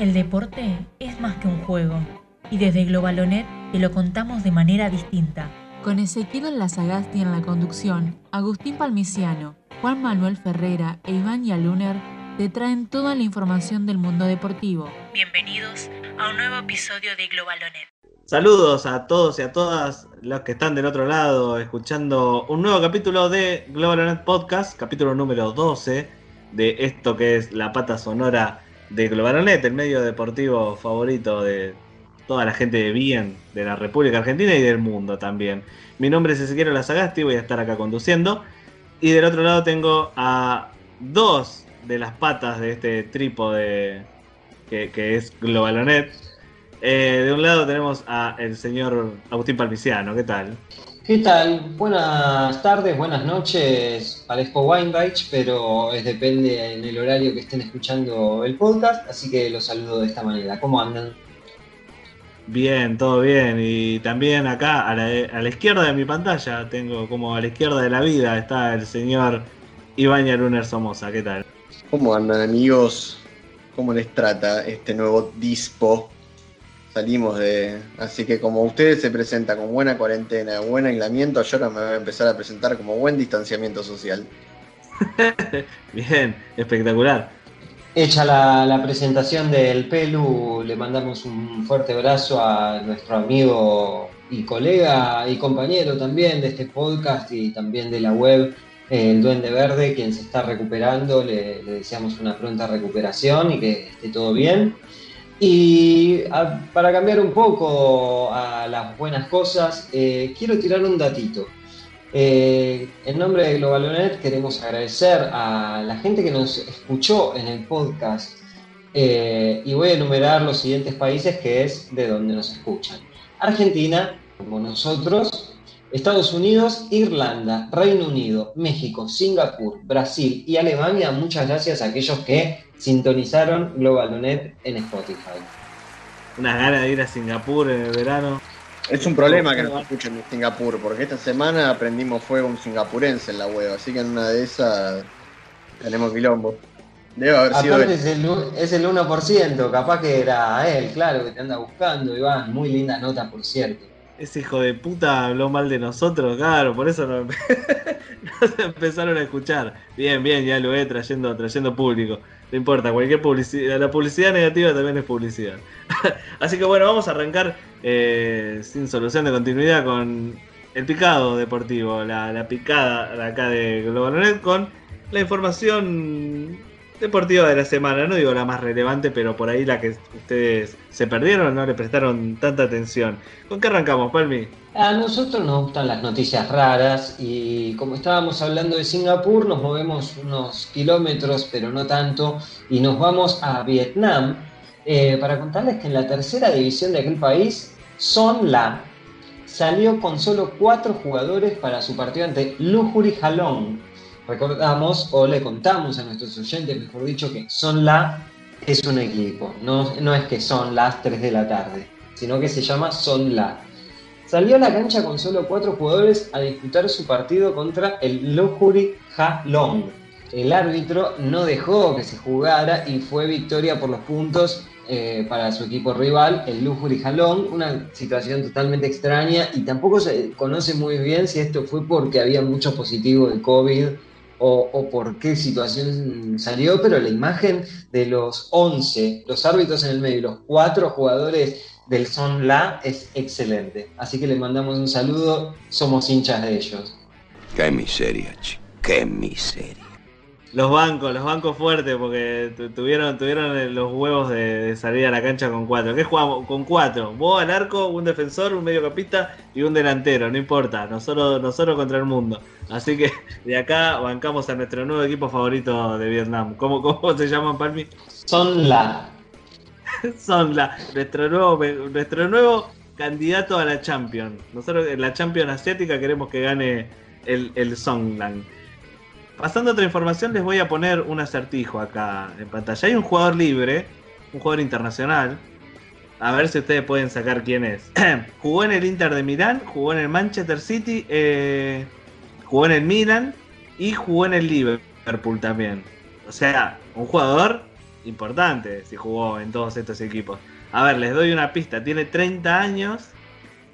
El deporte es más que un juego y desde Globalonet te lo contamos de manera distinta. Con Ezequiel Lazagasti en la conducción, Agustín Palmiciano, Juan Manuel Ferrera e Iván Yaluner te traen toda la información del mundo deportivo. Bienvenidos a un nuevo episodio de Globalonet. Saludos a todos y a todas los que están del otro lado escuchando un nuevo capítulo de Globalonet Podcast, capítulo número 12 de esto que es la pata sonora de Globalonet, el medio deportivo favorito de toda la gente de bien de la República Argentina y del mundo también. Mi nombre es Ezequiel Lazagasti, voy a estar acá conduciendo. Y del otro lado tengo a dos de las patas de este trípode que, que es Globalonet. Eh, de un lado tenemos a el señor Agustín Palmiciano, ¿qué tal? ¿Qué tal? Buenas tardes, buenas noches. Parezco Weinreich, pero es depende en el horario que estén escuchando el podcast, así que los saludo de esta manera. ¿Cómo andan? Bien, todo bien. Y también acá a la, a la izquierda de mi pantalla, tengo como a la izquierda de la vida, está el señor Iván Yaruner Somoza. ¿Qué tal? ¿Cómo andan amigos? ¿Cómo les trata este nuevo dispo? Salimos de... Así que como ustedes se presentan con buena cuarentena, buen aislamiento, yo ahora me voy a empezar a presentar como buen distanciamiento social. Bien, espectacular. Hecha la, la presentación del Pelu, le mandamos un fuerte abrazo a nuestro amigo y colega y compañero también de este podcast y también de la web, el Duende Verde, quien se está recuperando. Le, le deseamos una pronta recuperación y que esté todo bien. Y para cambiar un poco a las buenas cosas, eh, quiero tirar un datito. Eh, en nombre de Globalonet queremos agradecer a la gente que nos escuchó en el podcast eh, y voy a enumerar los siguientes países que es de donde nos escuchan. Argentina, como nosotros, Estados Unidos, Irlanda, Reino Unido, México, Singapur, Brasil y Alemania. Muchas gracias a aquellos que sintonizaron Globalonet en Spotify. Unas ganas de ir a Singapur en el verano. Es un problema que nos escuchen de Singapur, porque esta semana aprendimos fuego un singapurense en la web, así que en una de esas tenemos quilombo. Debe haber Aparte es el, es el 1%, capaz que era él, claro, que te anda buscando, Iván. Muy linda nota, por cierto. Ese hijo de puta habló mal de nosotros, claro, por eso nos, nos empezaron a escuchar. Bien, bien, ya lo he trayendo, trayendo público. No importa, cualquier publicidad, la publicidad negativa también es publicidad. Así que bueno, vamos a arrancar eh, sin solución de continuidad con el picado deportivo, la, picada acá de Globalonet con la información deportiva de la semana. No digo la más relevante, pero por ahí la que ustedes se perdieron, no le prestaron tanta atención. ¿Con qué arrancamos, Palmi? A nosotros nos gustan las noticias raras y como estábamos hablando de Singapur, nos movemos unos kilómetros, pero no tanto, y nos vamos a Vietnam eh, para contarles que en la tercera división de aquel país, Son La salió con solo cuatro jugadores para su partido ante Lujury Halong. Recordamos, o le contamos a nuestros oyentes, mejor dicho, que Son La es un equipo, no, no es que son las 3 de la tarde, sino que se llama Son La. Salió a la cancha con solo cuatro jugadores a disputar su partido contra el Lujury Halong. El árbitro no dejó que se jugara y fue victoria por los puntos eh, para su equipo rival, el Lujury Halong. Una situación totalmente extraña y tampoco se conoce muy bien si esto fue porque había mucho positivo de COVID o, por qué situación salió, pero la imagen de los 11, los árbitros en el medio y los cuatro jugadores del Son La es excelente. Así que les mandamos un saludo, somos hinchas de ellos. Qué miseria, chico. Qué miseria. Los bancos, los bancos fuertes, porque tu- tuvieron, tuvieron los huevos de, de salir a la cancha con cuatro. ¿Qué jugamos? Con cuatro. Vos al arco, un defensor, un mediocampista y un delantero, no importa. Nosotros, nosotros contra el mundo. Así que de acá bancamos a nuestro nuevo equipo favorito de Vietnam. ¿Cómo, cómo se llaman, Palmi? Son La. Son la, nuestro, nuevo, nuestro nuevo candidato a la Champion. Nosotros en la Champion asiática queremos que gane el, el Songland. Pasando a otra información, les voy a poner un acertijo acá en pantalla. Hay un jugador libre, un jugador internacional. A ver si ustedes pueden sacar quién es. jugó en el Inter de Milán, jugó en el Manchester City, eh, jugó en el Milan y jugó en el Liverpool también. O sea, un jugador importante si jugó en todos estos equipos. A ver, les doy una pista. Tiene 30 años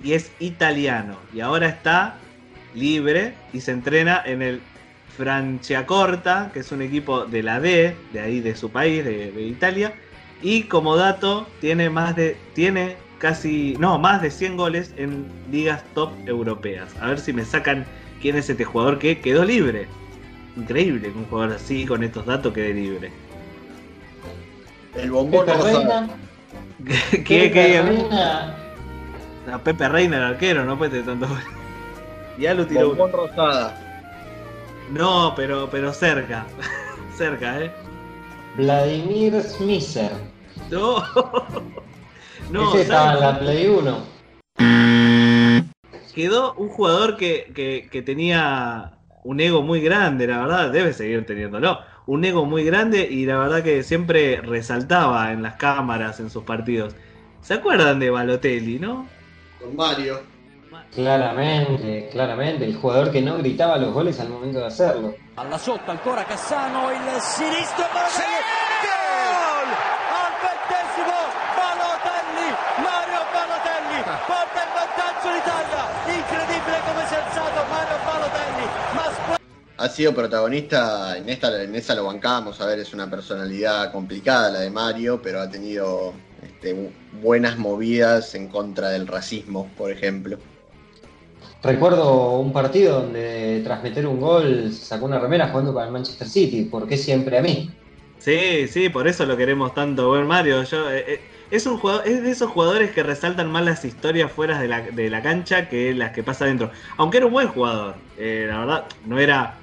y es italiano. Y ahora está libre y se entrena en el Franciacorta, que es un equipo de la D, de ahí de su país, de, de Italia. Y como dato, tiene más de. Tiene casi. No, más de 100 goles en ligas top europeas. A ver si me sacan quién es este jugador que quedó libre. Increíble que un jugador así, con estos datos, quede libre. El bombón. Reina. ¿Qué, Pepe qué, Reina. No, Pepe Reina, el arquero, no puede tener tanto. Ya lo tiró. Bombón rosada. No, pero, pero cerca. cerca, ¿eh? Vladimir Smisser. No. No, Ese estaba la Play 1. Quedó un jugador que, que, que tenía un ego muy grande, la verdad, debe seguir teniéndolo. Un ego muy grande y la verdad que siempre resaltaba en las cámaras, en sus partidos. ¿Se acuerdan de Balotelli, no? Con Mario. Claramente, claramente. El jugador que no gritaba los goles al momento de hacerlo. Alla sotto ancora Cassano, il sinistro Balotelli. Gol! Al ventesimo Balotelli, Mario Balotelli porta il vantaggio l'Italia. Incredibile come si è alzato Mario Balotelli. Ma Ha sido protagonista, en esta, en esa lo bancamos, a ver, es una personalidad complicada la de Mario, pero ha tenido este, bu- buenas movidas en contra del racismo, por ejemplo. Recuerdo un partido donde tras meter un gol sacó una remera jugando para el Manchester City. ¿Por qué siempre a mí? Sí, sí, por eso lo queremos tanto ver Mario. Yo, eh, eh, es un jugador, es de esos jugadores que resaltan más las historias fuera de la, de la cancha que las que pasa dentro. Aunque era un buen jugador, eh, la verdad, no era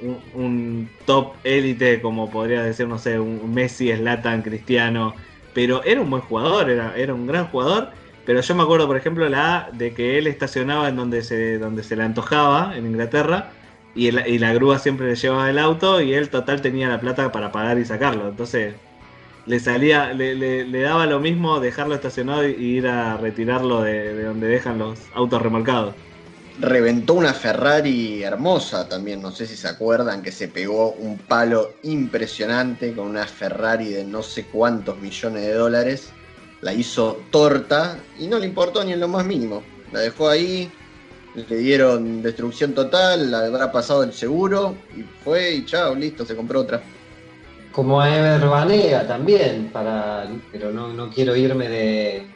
un, un top élite como podría decir, no sé, un Messi, Slatan, Cristiano, pero era un buen jugador, era, era un gran jugador. Pero yo me acuerdo, por ejemplo, la de que él estacionaba en donde se, donde se le antojaba, en Inglaterra, y, la grúa siempre le llevaba el auto y él total tenía la plata para pagar y sacarlo. Entonces le salía, le, daba lo mismo dejarlo estacionado y, y ir a retirarlo de, de donde dejan los autos remolcados. Reventó una Ferrari hermosa también, no sé si se acuerdan, que se pegó un palo impresionante con una Ferrari de no sé cuántos millones de dólares. La hizo torta y no le importó ni en lo más mínimo. La dejó ahí, le dieron destrucción total, la habrá pasado el seguro y fue y chao, listo, se compró otra. Como a Ever Banega también, para, pero no, no quiero irme de,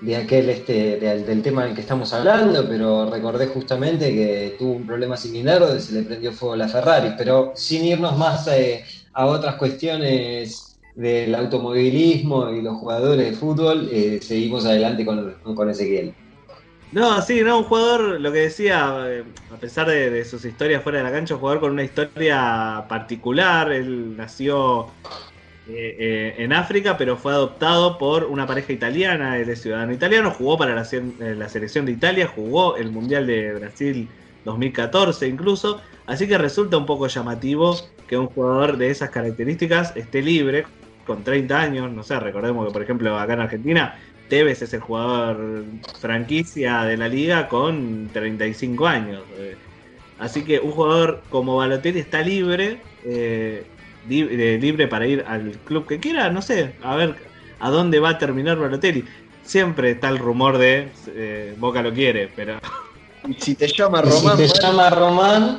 de aquel este, de- del tema del que estamos hablando, pero recordé justamente que tuvo un problema similar donde se le prendió fuego la Ferrari, pero sin irnos más eh, a otras cuestiones del automovilismo y los jugadores de fútbol, eh, seguimos adelante con, con Ezequiel. No, sí, no, un jugador, lo que decía, eh, a pesar de, sus historias fuera de la cancha, un jugador con una historia particular. Él nació eh, en África, pero fue adoptado por una pareja italiana, él es ciudadano italiano, jugó para la, la selección de Italia, jugó el Mundial de Brasil 2014 incluso, así que resulta un poco llamativo que un jugador de esas características esté libre, con 30 años, no sé, recordemos que por ejemplo acá en Argentina Tevez es el jugador franquicia de la liga con 35 años. eh. Así que un jugador como Balotelli está libre, eh, eh, libre para ir al club que quiera, no sé, a ver a dónde va a terminar Balotelli. Siempre está el rumor de eh, Boca lo quiere, pero Y si te llama Y si Román, te bueno, llama Román,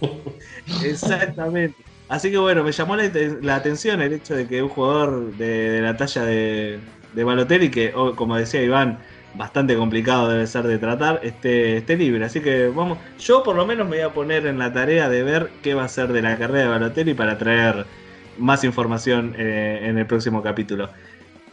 Exactamente. Así que bueno, me llamó la, la atención el hecho de que un jugador de, la talla de, de Balotelli, que oh, como decía Iván, bastante complicado debe ser de tratar, esté, esté libre. Así que vamos, yo por lo menos me voy a poner en la tarea de ver qué va a ser de la carrera de Balotelli para traer más información eh, en el próximo capítulo.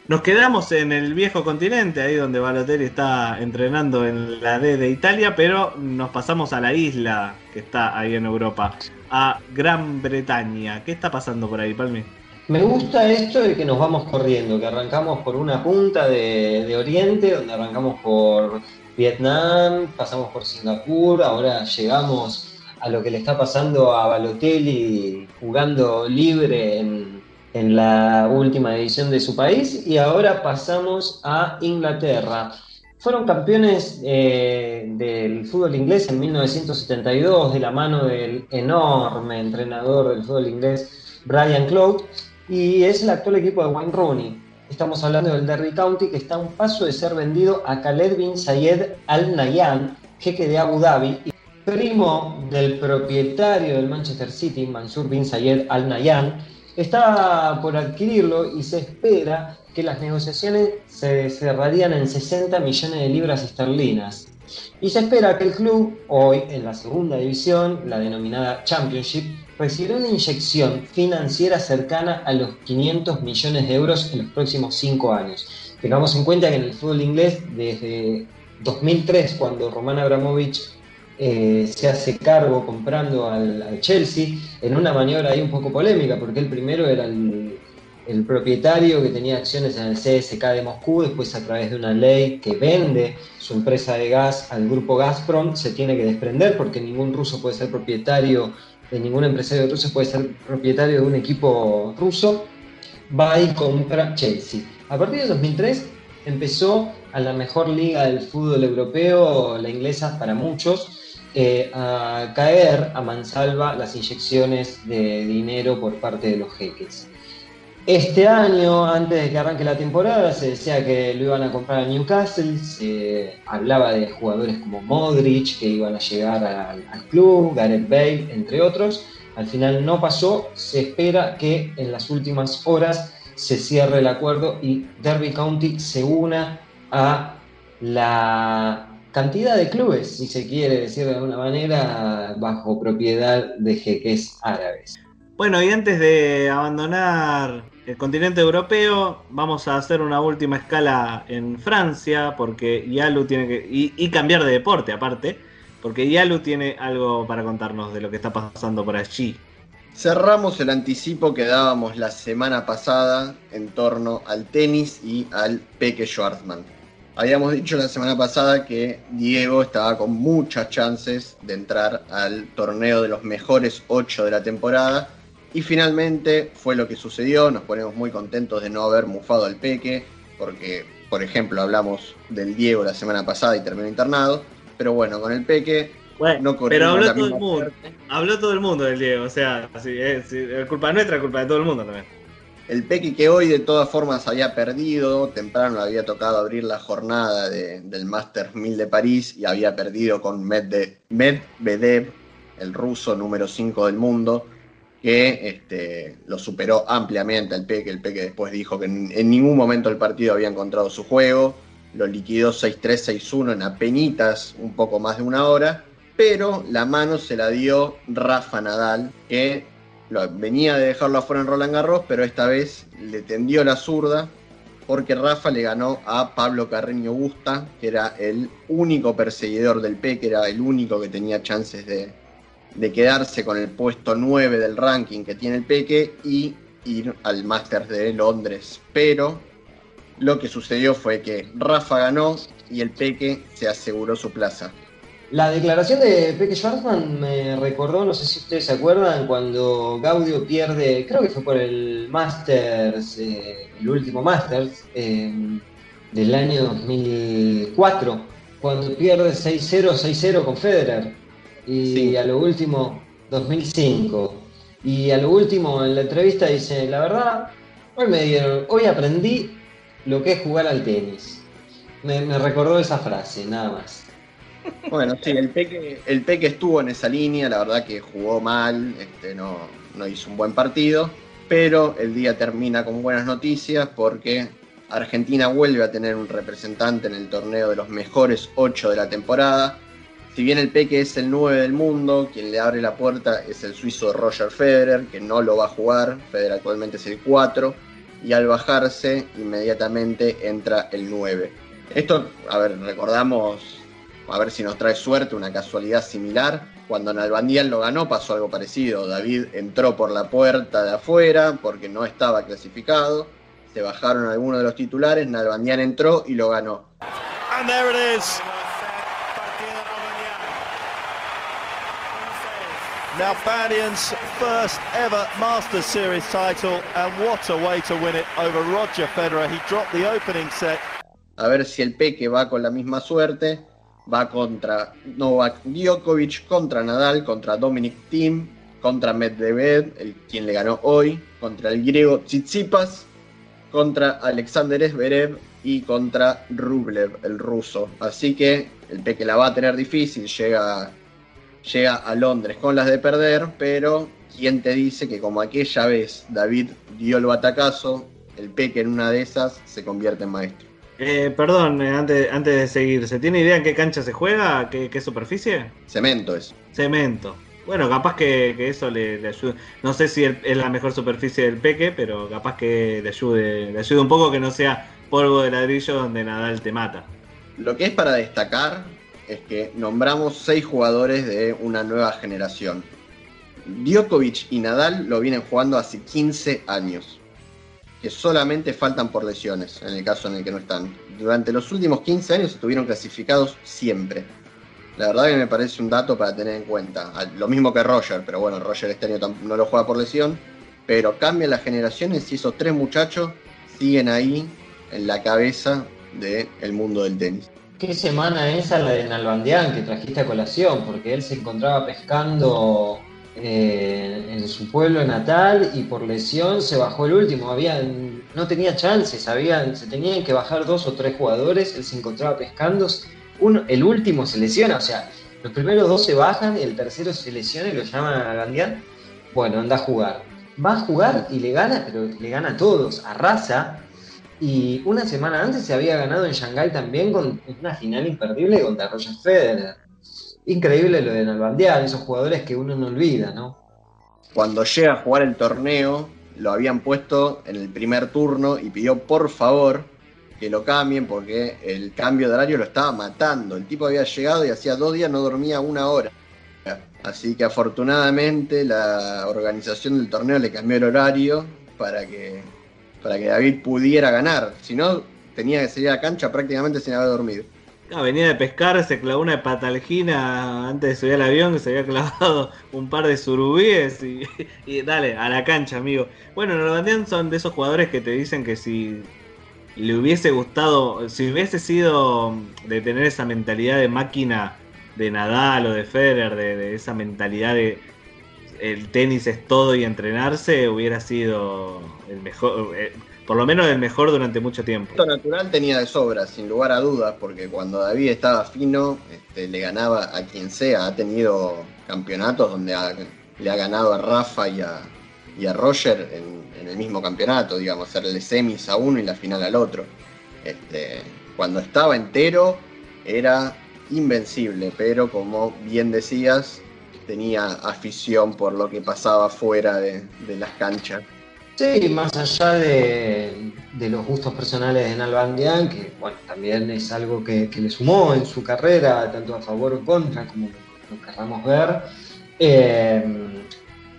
Nos quedamos en el viejo continente, ahí donde Balotelli está entrenando en la D de Italia, pero nos pasamos a la isla que está ahí en Europa, a Gran Bretaña. ¿Qué está pasando por ahí, Palmi? Me gusta esto de que nos vamos corriendo, que arrancamos por una punta de, de Oriente, donde arrancamos por Vietnam, pasamos por Singapur, ahora llegamos a lo que le está pasando a Balotelli jugando libre en, en la última edición de su país y ahora pasamos a Inglaterra. Fueron campeones eh, del fútbol inglés en 1972 de la mano del enorme entrenador del fútbol inglés Brian Clough, y es el actual equipo de Wayne Rooney. Estamos hablando del Derby County, que está a un paso de ser vendido a Khaled bin Zayed Al Nahyan, jeque de Abu Dhabi, y primo del propietario del Manchester City, Mansur bin Zayed Al Nahyan, está por adquirirlo y se espera que las negociaciones se cerrarían en 60 millones de libras esterlinas. Y se espera que el club, hoy en la segunda división, la denominada Championship, recibirá una inyección financiera cercana a los 500 millones de euros en los próximos cinco años. Tengamos en cuenta que en el fútbol inglés, desde 2003, cuando Roman Abramovich eh, se hace cargo comprando al, Chelsea, en una maniobra ahí un poco polémica, porque el primero era el, propietario que tenía acciones en el CSK de Moscú, después a través de una ley que vende su empresa de gas al grupo Gazprom, se tiene que desprender porque ningún ruso puede ser propietario de ningún empresario ruso puede ser propietario de un equipo ruso, va y compra Chelsea. A partir de 2003 empezó a la mejor liga del fútbol europeo, la inglesa para muchos, eh, a caer a mansalva las inyecciones de dinero por parte de los jeques. Este año, antes de que arranque la temporada, se decía que lo iban a comprar a Newcastle, se hablaba de jugadores como Modric que iban a llegar al, club, Gareth Bale, entre otros. Al final no pasó, se espera que en las últimas horas se cierre el acuerdo y Derby County se una a la cantidad de clubes, si se quiere decir de alguna manera, bajo propiedad de jeques árabes. Bueno, y antes de abandonar el continente europeo, vamos a hacer una última escala en Francia, porque Yalu tiene que. Y, cambiar de deporte aparte, porque Yalu tiene algo para contarnos de lo que está pasando por allí. Cerramos el anticipo que dábamos la semana pasada en torno al tenis y al Peque Schwarzman. Habíamos dicho la semana pasada que Diego estaba con muchas chances de entrar al torneo de los mejores ocho de la temporada y finalmente fue lo que sucedió, nos ponemos muy contentos de no haber mufado al Peque, porque, por ejemplo, hablamos del Diego la semana pasada y terminó internado, pero bueno, con el Peque no Pero habló todo el mundo, habló todo el mundo del Diego, o sea, es, culpa nuestra, culpa de todo el mundo también. El Peque que hoy de todas formas había perdido, temprano había tocado abrir la jornada del Master 1000 de París y había perdido con Medvedev, el ruso número 5 del mundo que este, lo superó ampliamente el Peque. El Peque después dijo que en, ningún momento el partido había encontrado su juego. Lo liquidó 6-3, 6-1 en apenitas, un poco más de una hora. Pero la mano se la dio Rafa Nadal, que venía de dejarlo afuera en Roland Garros, pero esta vez le tendió la zurda porque Rafa le ganó a Pablo Carreño Busta, que era el único perseguidor del Peque, era el único que tenía chances de, de quedarse con el puesto 9 del ranking que tiene el Peque y ir al Masters de Londres. Pero lo que sucedió fue que Rafa ganó y el Peque se aseguró su plaza. La declaración de Peque Schwarzman me recordó, no sé si ustedes se acuerdan, cuando Gaudio pierde, creo que fue por el Masters, eh, el último Masters eh, del año 2004, cuando pierde 6-0, 6-0 con Federer y a lo último, 2005. Y a lo último en la entrevista dice, la verdad, hoy me dieron, hoy aprendí lo que es jugar al tenis. Me, recordó esa frase, nada más. Bueno, sí, el Peque, el Peque estuvo en esa línea, la verdad que jugó mal, este, no, no hizo un buen partido, pero el día termina con buenas noticias porque Argentina vuelve a tener un representante en el torneo de los mejores ocho de la temporada. Si bien el Peque es el 9 del mundo, quien le abre la puerta es el suizo Roger Federer, que no lo va a jugar. Federer actualmente es el 4. Y al bajarse, inmediatamente entra el 9. Esto, a ver, recordamos, a ver si nos trae suerte, una casualidad similar. Cuando Nalbandian lo ganó pasó algo parecido. David entró por la puerta de afuera porque no estaba clasificado. Se bajaron algunos de los titulares, Nalbandian entró y lo ganó. And there it is. Nalbandian's first ever Masters Series title, and what a way to win it over Roger Federer. He dropped the opening set. A ver si el Peque va con la misma suerte. Va contra Novak Djokovic, contra Nadal, contra Dominic Thiem, contra Medvedev, el, quien le ganó hoy, contra el griego Tsitsipas, contra Alexander Zverev y contra Rublev, el ruso. Así que el Peque la va a tener difícil, llega, llega a Londres con las de perder, pero ¿quién te dice que como aquella vez David dio el batacazo, el Peque en una de esas se convierte en maestro? Eh, perdón, eh, antes, antes de seguir, ¿se tiene idea en qué cancha se juega? ¿Qué, qué superficie? Cemento es. Cemento. Bueno, capaz que, que eso le, le ayude. No sé si el- es la mejor superficie del peque, pero capaz que le ayude, le ayude un poco que no sea polvo de ladrillo donde Nadal te mata. Lo que es para destacar es que nombramos seis jugadores de una nueva generación. Djokovic y Nadal lo vienen jugando hace 15 años, que solamente faltan por lesiones, en el caso en el que no están. Durante los últimos 15 años estuvieron clasificados siempre. La verdad que me parece un dato para tener en cuenta. Lo mismo que Roger, pero bueno, Roger este año no lo juega por lesión. Pero cambian las generaciones y esos tres muchachos siguen ahí en la cabeza del mundo del tenis. ¿Qué semana esa la de Nalbandián que trajiste a colación? Porque él se encontraba pescando eh, en su pueblo natal y por lesión se bajó el último. Había, no tenía chances, habían, se tenían que bajar dos o tres jugadores, él se encontraba pescando. Uno, el último se lesiona, o sea, los primeros dos se bajan, el tercero se lesiona y lo llaman a Nalbandián. Bueno, anda a jugar. Va a jugar y le gana, pero le gana a todos, arrasa. Y una semana antes se había ganado en Shanghái también con una final imperdible contra Roger Federer. Increíble lo de Nalbandián, esos jugadores que uno no olvida, ¿no? Cuando llega a jugar el torneo, lo habían puesto en el primer turno y pidió por favor que lo cambien porque el cambio de horario lo estaba matando. El tipo había llegado y hacía dos días no dormía una hora. Así que afortunadamente la organización del torneo le cambió el horario para que, para que David pudiera ganar. Si no, tenía que salir a la cancha prácticamente sin haber dormido. Ah, venía de pescar, se clavó una patalgina antes de subir al avión, que se había clavado un par de surubíes y, dale, a la cancha, amigo. Bueno, Norbandian son de esos jugadores que te dicen que si le hubiese gustado, si hubiese sido de tener esa mentalidad de máquina de Nadal o de Federer, de, de esa mentalidad de el tenis es todo y entrenarse, hubiera sido el mejor, eh, por lo menos el mejor durante mucho tiempo. Natural tenía de sobra, sin lugar a dudas, porque cuando David estaba fino, este, le ganaba a quien sea. Ha tenido campeonatos donde le ha ganado a Rafa y a, y a Roger en, en el mismo campeonato, digamos, hacerle semis a uno y la final al otro. Este, cuando estaba entero era invencible, pero como bien decías, tenía afición por lo que pasaba fuera de, de las canchas. Sí, más allá de, de los gustos personales de Nalbandián, que bueno, también es algo que, que le sumó en su carrera, tanto a favor o contra, como lo, lo querramos ver. eh,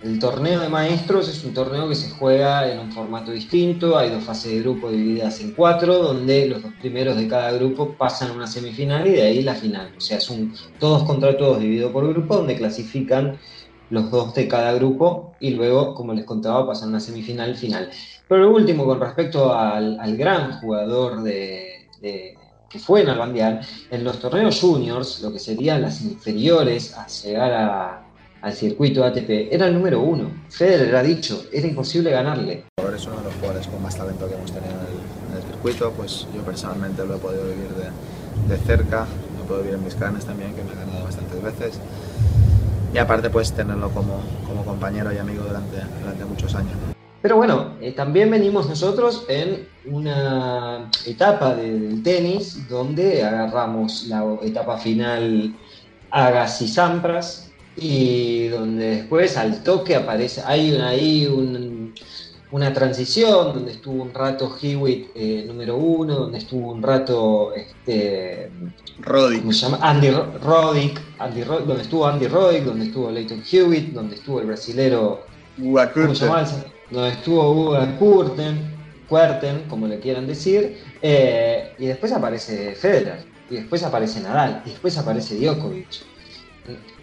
el torneo de maestros es un torneo que se juega en un formato distinto, hay dos fases de grupo divididas en cuatro, donde los dos primeros de cada grupo pasan a una semifinal y de ahí la final. O sea, es un todos contra todos dividido por grupo, donde clasifican los dos de cada grupo y luego, como les contaba, pasan a semifinal final. Pero lo último, con respecto al, al gran jugador de, de- que fue Nalbandián, en los torneos juniors, lo que serían las inferiores a llegar a- al circuito ATP, era el número uno. Federer ha dicho, era imposible ganarle. Es uno de los jugadores con más talento que hemos tenido en el, en el circuito, pues yo personalmente lo he podido vivir de, de cerca, lo he podido vivir en mis carnes también, que me ha ganado bastantes veces. Y aparte pues tenerlo como, como compañero y amigo durante, durante muchos años. Pero bueno, eh, también venimos nosotros en una etapa de- del tenis donde agarramos la etapa final Agassi Sampras y donde después al toque aparece, hay una, ahí un- una transición donde estuvo un rato Hewitt eh, número uno, donde estuvo un rato este, Roddick. ¿cómo se llama? Andy Ro- Roddick, Andy donde estuvo Andy Roddick, donde estuvo Leighton Hewitt, donde estuvo el brasilero. Donde estuvo Uga Kuerten, como le quieran decir, eh, y después aparece Federer, y después aparece Nadal, y después aparece Djokovic.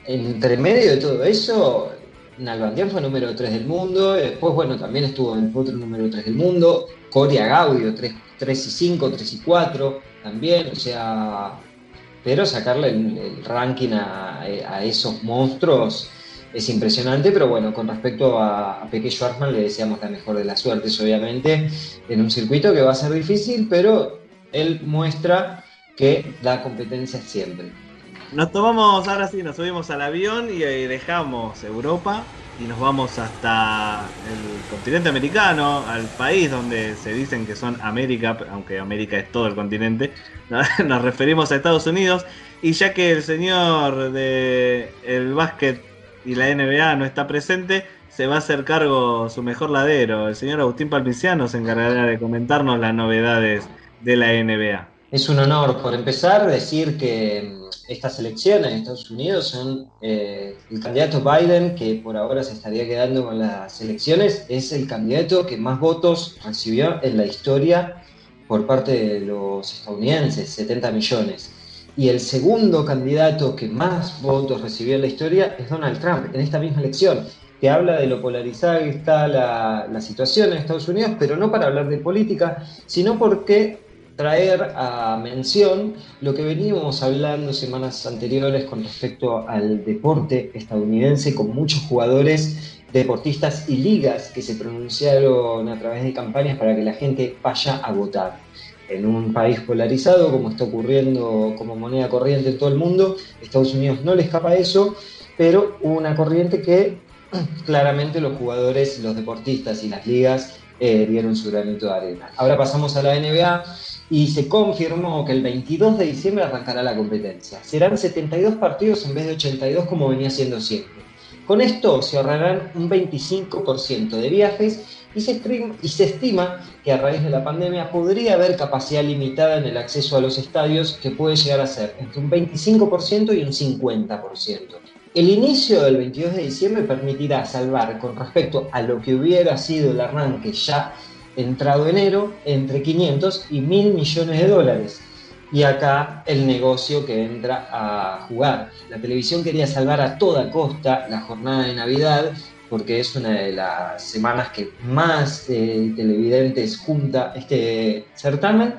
Entre medio de todo eso, Nalbandián fue número 3 del mundo, después, bueno, también estuvo el otro número 3 del mundo, Coria Gaudio, 3, 3 y 5, 3 y 4, también, o sea, pero sacarle el, ranking a, esos monstruos es impresionante, pero bueno, con respecto a, a Peque Schwarzman le deseamos la mejor de las suertes, obviamente, en un circuito que va a ser difícil, pero él muestra que da competencia siempre. Nos tomamos, ahora sí, nos subimos al avión y eh, dejamos Europa y nos vamos hasta el continente americano, al país donde se dicen que son América, aunque América es todo el continente. Nos referimos a Estados Unidos y ya que el señor de el básquet y la NBA no está presente, se va a hacer cargo su mejor ladero. El señor Agustín Palmiciano se encargará de comentarnos las novedades de la NBA. Es un honor, por empezar, decir que estas elecciones en Estados Unidos son eh, el candidato Biden, que por ahora se estaría quedando con las elecciones, es el candidato que más votos recibió en la historia por parte de los estadounidenses, 70 millones. Y el segundo candidato que más votos recibió en la historia es Donald Trump, en esta misma elección, que habla de lo polarizada que está la, la situación en Estados Unidos, pero no para hablar de política, sino porque traer a mención lo que veníamos hablando semanas anteriores con respecto al deporte estadounidense, con muchos jugadores, deportistas y ligas que se pronunciaron a través de campañas para que la gente vaya a votar. En un país polarizado, como está ocurriendo como moneda corriente en todo el mundo, Estados Unidos no le escapa eso, pero una corriente que claramente los jugadores, los deportistas y las ligas eh, dieron su granito de arena. Ahora pasamos a la NBA y se confirmó que el 22 de diciembre arrancará la competencia. Serán 72 partidos en vez de 82 como venía siendo siempre. Con esto se ahorrarán un 25% de viajes y se, y se, estima que a raíz de la pandemia podría haber capacidad limitada en el acceso a los estadios que puede llegar a ser entre un 25% y un 50%. El inicio del 22 de diciembre permitirá salvar con respecto a lo que hubiera sido el arranque ya entrado enero entre 500 y 1000 millones de dólares. Y acá el negocio que entra a jugar. La televisión quería salvar a toda costa la jornada de Navidad porque es una de las semanas que más eh, televidentes junta este certamen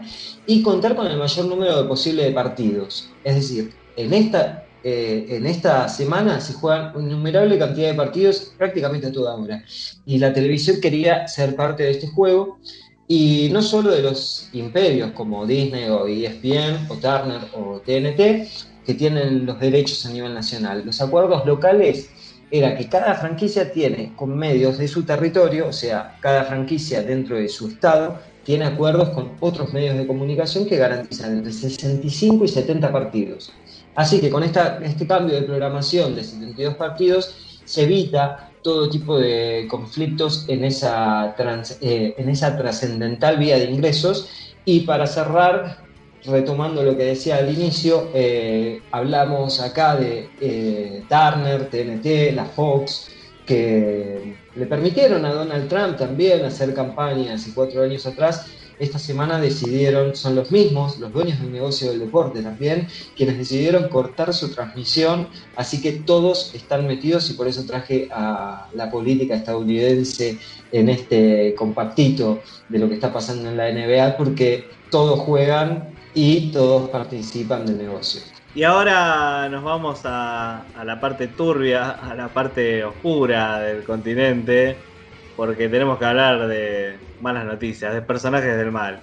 y contar con el mayor número de posible de partidos. Es decir, en esta eh, en esta semana se juegan innumerable cantidad de partidos prácticamente a toda hora. Y la televisión quería ser parte de este juego. Y no solo de los imperios como Disney o ESPN o Turner o TNT, que tienen los derechos a nivel nacional. Los acuerdos locales era que cada franquicia tiene con medios de su territorio, o sea, cada franquicia dentro de su estado, tiene acuerdos con otros medios de comunicación que garantizan entre 65 y 70 partidos. Así que con este cambio de programación de 72 partidos se evita todo tipo de conflictos en esa, eh, en esa trascendental vía de ingresos. Y para cerrar, retomando lo que decía al inicio, eh, hablamos acá de eh, Turner, TNT, la Fox, que le permitieron a Donald Trump también hacer campañas hace cuatro años atrás esta semana decidieron, son los mismos, los dueños del negocio del deporte también, quienes decidieron cortar su transmisión, así que todos están metidos y por eso traje a la política estadounidense en este compactito de lo que está pasando en la NBA, porque todos juegan y todos participan del negocio. Y ahora nos vamos a, a la parte turbia, a la parte oscura del continente, porque tenemos que hablar de malas noticias, de personajes del mal.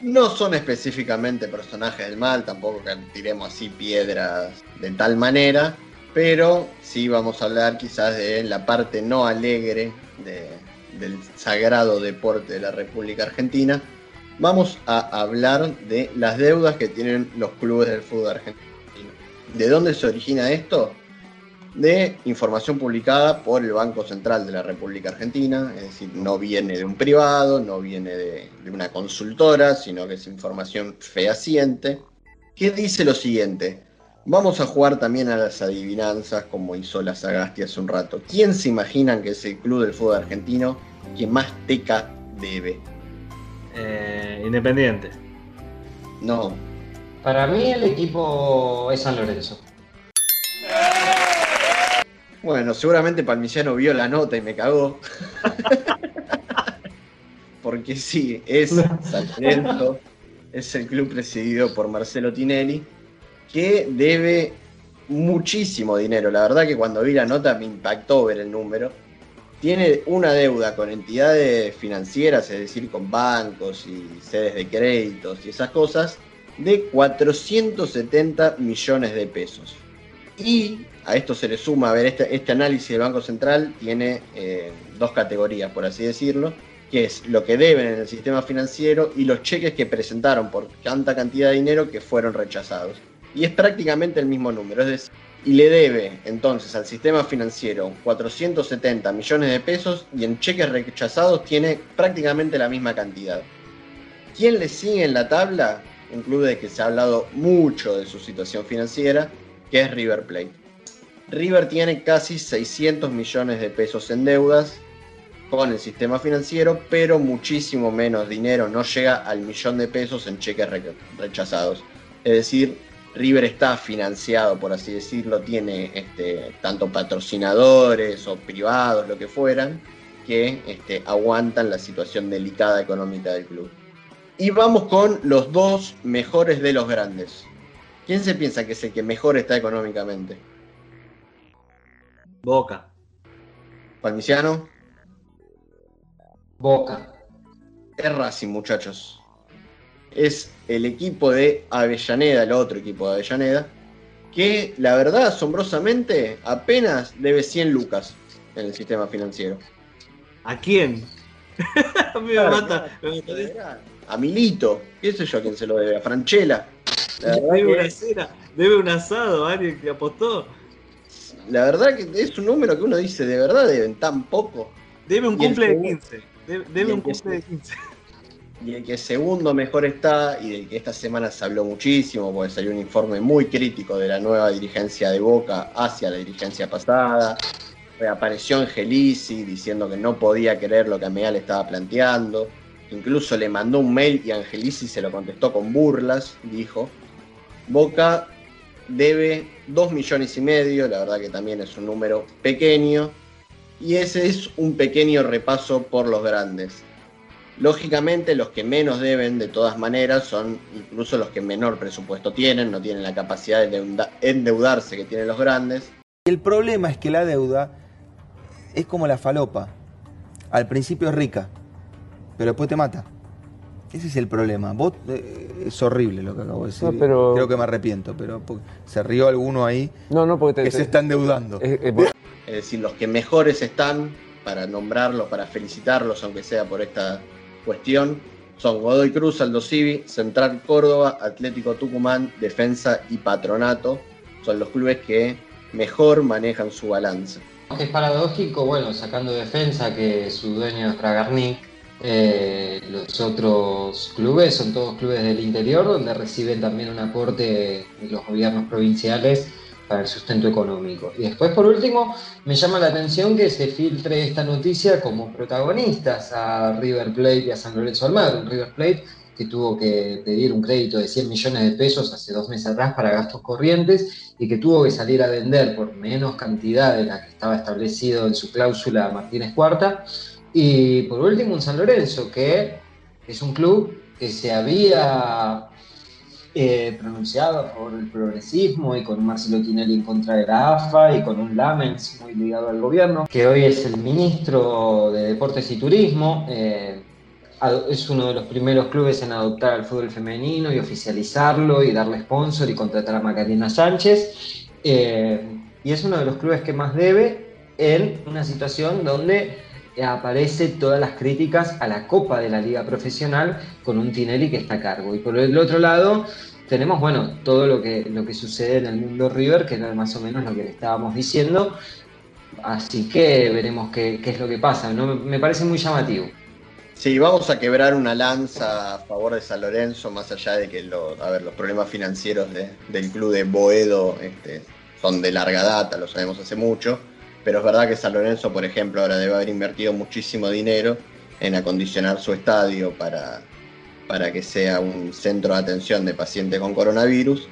No son específicamente personajes del mal, tampoco que tiremos así piedras de tal manera, pero sí vamos a hablar quizás de la parte no alegre del sagrado deporte de la República Argentina. Vamos a hablar de las deudas que tienen los clubes del fútbol argentino. ¿De dónde se origina esto? De información publicada por el Banco Central de la República Argentina, es decir, no viene de un privado, no viene de, una consultora, sino que es información fehaciente, que dice lo siguiente. Vamos a jugar también a las adivinanzas, como hizo la Sagasti hace un rato. ¿Quién se imaginan que es el club del fútbol argentino que más teca debe? Eh, independiente. No. Para mí el equipo es San Lorenzo. Bueno, seguramente Palmiciano vio la nota y me cagó. Porque sí, es es el club presidido por Marcelo Tinelli, que debe muchísimo dinero. La verdad que cuando vi la nota me impactó ver el número. Tiene una deuda con entidades financieras, es decir, con bancos y sedes de créditos y esas cosas, de 470 millones de pesos. Y a esto se le suma, a ver, este, este análisis del Banco Central tiene eh, dos categorías, por así decirlo, que es lo que deben en el sistema financiero y los cheques que presentaron por tanta cantidad de dinero que fueron rechazados. Y es prácticamente el mismo número, es decir, y le debe entonces al sistema financiero 470 millones de pesos y en cheques rechazados tiene prácticamente la misma cantidad. ¿Quién le sigue en la tabla? Un club de que se ha hablado mucho de su situación financiera, que es River Plate. River tiene casi 600 millones de pesos en deudas con el sistema financiero, pero muchísimo menos dinero, no llega al millón de pesos en cheques rechazados. Es decir, River está financiado, por así decirlo, tiene este, tanto patrocinadores o privados, lo que fueran, que este, aguantan la situación delicada económica del club. Y vamos con los dos mejores de los grandes. ¿Quién se piensa que es el que mejor está económicamente? Boca. Palmiciano. Boca. Es Racing, muchachos. Es el equipo de Avellaneda, el otro equipo de Avellaneda, que la verdad, asombrosamente, apenas debe 100 lucas en el sistema financiero. ¿A quién? a mí me mata. A Milito, qué sé yo a quién se lo debe, a Franchella. Debe una cena, debe un asado, alguien que apostó. La verdad que es un número que uno dice, de verdad deben tan poco. Debe un cumple de 15. Debe, un cumple de 15 y el que segundo mejor está, y del que esta semana se habló muchísimo, porque salió un informe muy crítico de la nueva dirigencia de Boca hacia la dirigencia pasada. Reapareció Angelici diciendo que no podía creer lo que Ameal estaba planteando. Incluso le mandó un mail y Angelici se lo contestó con burlas, dijo. Boca debe 2 millones y medio, la verdad que también es un número pequeño. Y ese es un pequeño repaso por los grandes. Lógicamente los que menos deben de todas maneras son incluso los que menor presupuesto tienen, no tienen la capacidad de endeudarse que tienen los grandes. El problema es que la deuda es como la falopa. Al principio es rica, pero después te mata. Ese es el problema. Vos, eh, es horrible lo que acabo de decir. Creo que me arrepiento, pero se rió alguno ahí no, no, porque que se está endeudando. Es, es decir, los que mejores están, para nombrarlos, para felicitarlos, aunque sea por esta cuestión son Godoy Cruz, Aldo Civi, Central Córdoba, Atlético Tucumán, Defensa y Patronato. Son los clubes que mejor manejan su balance. Es paradójico, bueno, sacando defensa que su dueño es Bragarnik, eh, los otros clubes son todos clubes del interior donde reciben también un aporte de los gobiernos provinciales el sustento económico. Y después, por último, me llama la atención que se filtre esta noticia como protagonistas a River Plate y a San Lorenzo Almagro. Un River Plate que tuvo que pedir un crédito de 100 millones de pesos hace dos meses atrás para gastos corrientes y que tuvo que salir a vender por menos cantidad de la que estaba establecido en su cláusula Martínez Cuarta. Y por último, un San Lorenzo que es un club que se había eh, pronunciado favor del progresismo y con Marcelo Tinelli en contra de la AFA y con un Lamens muy ligado al gobierno, que hoy es el ministro de Deportes y Turismo. Eh, es uno de los primeros clubes en adoptar al fútbol femenino y oficializarlo y darle sponsor y contratar a Macarena Sánchez. Eh, y es uno de los clubes que más debe en una situación donde aparece todas las críticas a la Copa de la Liga Profesional con un Tinelli que está a cargo. Y por el otro lado tenemos, bueno, todo lo que, lo que sucede en el mundo River, que era más o menos lo que le estábamos diciendo. Así que veremos qué, es lo que pasa. ¿no? Me parece muy llamativo. Sí, vamos a quebrar una lanza a favor de San Lorenzo, más allá de que a ver, los problemas financieros del club de Boedo este, son de larga data, lo sabemos hace mucho pero es verdad que San Lorenzo, por ejemplo, ahora debe haber invertido muchísimo dinero en acondicionar su estadio para, para que sea un centro de atención de pacientes con coronavirus.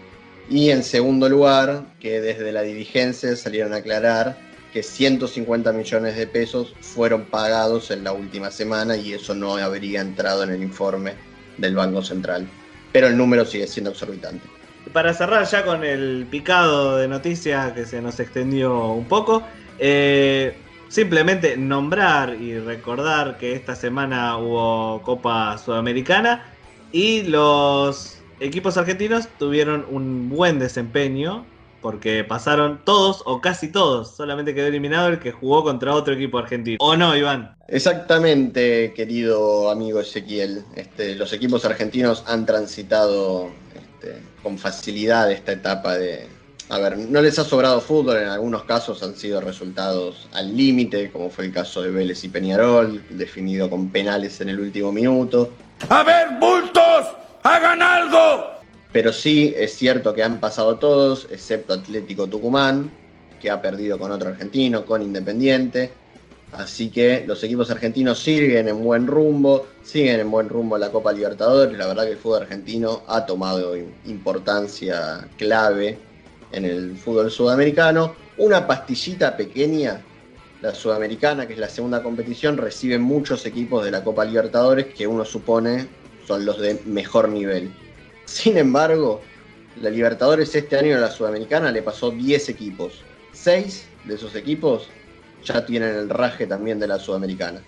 Y en segundo lugar, que desde la dirigencia salieron a aclarar que 150 millones de pesos fueron pagados en la última semana y eso no habría entrado en el informe del Banco Central. Pero el número sigue siendo exorbitante. para cerrar ya con el picado de noticias que se nos extendió un poco, eh, simplemente nombrar y recordar que esta semana hubo Copa Sudamericana y los equipos argentinos tuvieron un buen desempeño porque pasaron todos o casi todos. Solamente quedó eliminado el que jugó contra otro equipo argentino. ¿O no, Iván? Exactamente, querido amigo Ezequiel. Este, los equipos argentinos han transitado este, con facilidad esta etapa de... A ver, no les ha sobrado fútbol, en algunos casos han sido resultados al límite, como fue el caso de Vélez y Peñarol, definido con penales en el último minuto. ¡A ver, bultos! ¡Hagan algo! Pero sí es cierto que han pasado todos, excepto Atlético Tucumán, que ha perdido con otro argentino, con Independiente. Así que los equipos argentinos siguen en buen rumbo, siguen en buen rumbo la Copa Libertadores. La verdad que el fútbol argentino ha tomado importancia clave en el fútbol sudamericano. Una pastillita pequeña, la sudamericana, que es la segunda competición, recibe muchos equipos de la Copa Libertadores que uno supone son los de mejor nivel. Sin embargo, la Libertadores este año a la Sudamericana le pasó 10 equipos. 6 de esos equipos ya tienen el raje también de la Sudamericana.